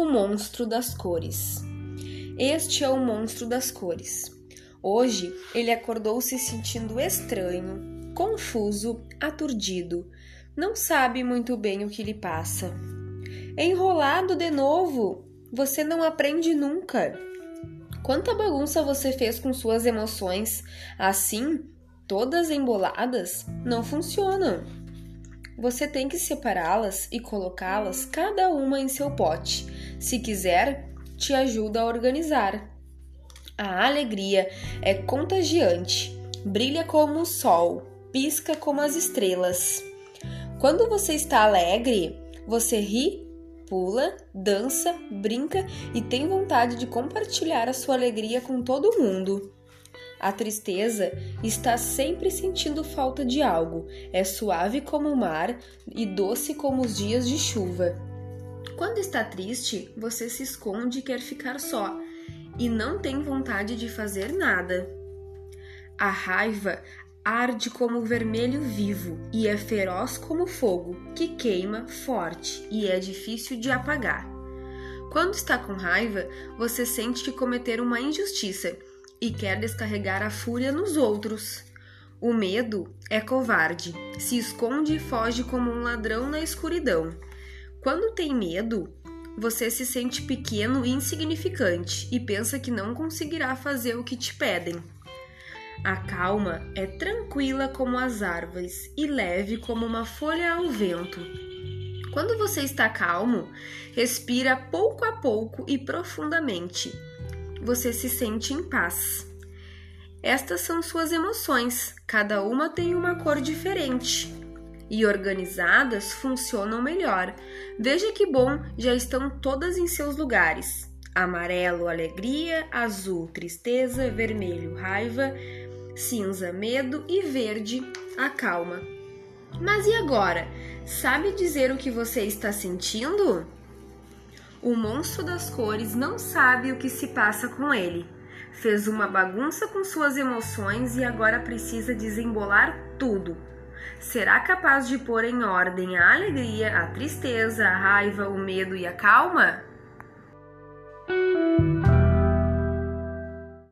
o monstro das cores. Este é o monstro das cores. Hoje ele acordou se sentindo estranho, confuso, aturdido. Não sabe muito bem o que lhe passa. Enrolado de novo! Você não aprende nunca. Quanta bagunça você fez com suas emoções, assim, todas emboladas, não funcionam. Você tem que separá-las e colocá-las cada uma em seu pote. Se quiser, te ajuda a organizar. A alegria é contagiante, brilha como o sol, pisca como as estrelas. Quando você está alegre, você ri, pula, dança, brinca e tem vontade de compartilhar a sua alegria com todo mundo. A tristeza está sempre sentindo falta de algo, é suave como o mar e doce como os dias de chuva. Quando está triste, você se esconde e quer ficar só, e não tem vontade de fazer nada. A raiva arde como vermelho vivo e é feroz como fogo, que queima forte e é difícil de apagar. Quando está com raiva, você sente que cometer uma injustiça e quer descarregar a fúria nos outros. O medo é covarde, se esconde e foge como um ladrão na escuridão. Quando tem medo, você se sente pequeno e insignificante e pensa que não conseguirá fazer o que te pedem. A calma é tranquila como as árvores e leve como uma folha ao vento. Quando você está calmo, respira pouco a pouco e profundamente você se sente em paz. Estas são suas emoções, cada uma tem uma cor diferente. E organizadas funcionam melhor. Veja que bom, já estão todas em seus lugares: amarelo, alegria, azul, tristeza, vermelho, raiva, cinza, medo e verde, a calma. Mas e agora? Sabe dizer o que você está sentindo? O monstro das cores não sabe o que se passa com ele. Fez uma bagunça com suas emoções e agora precisa desembolar tudo. Será capaz de pôr em ordem a alegria, a tristeza, a raiva, o medo e a calma?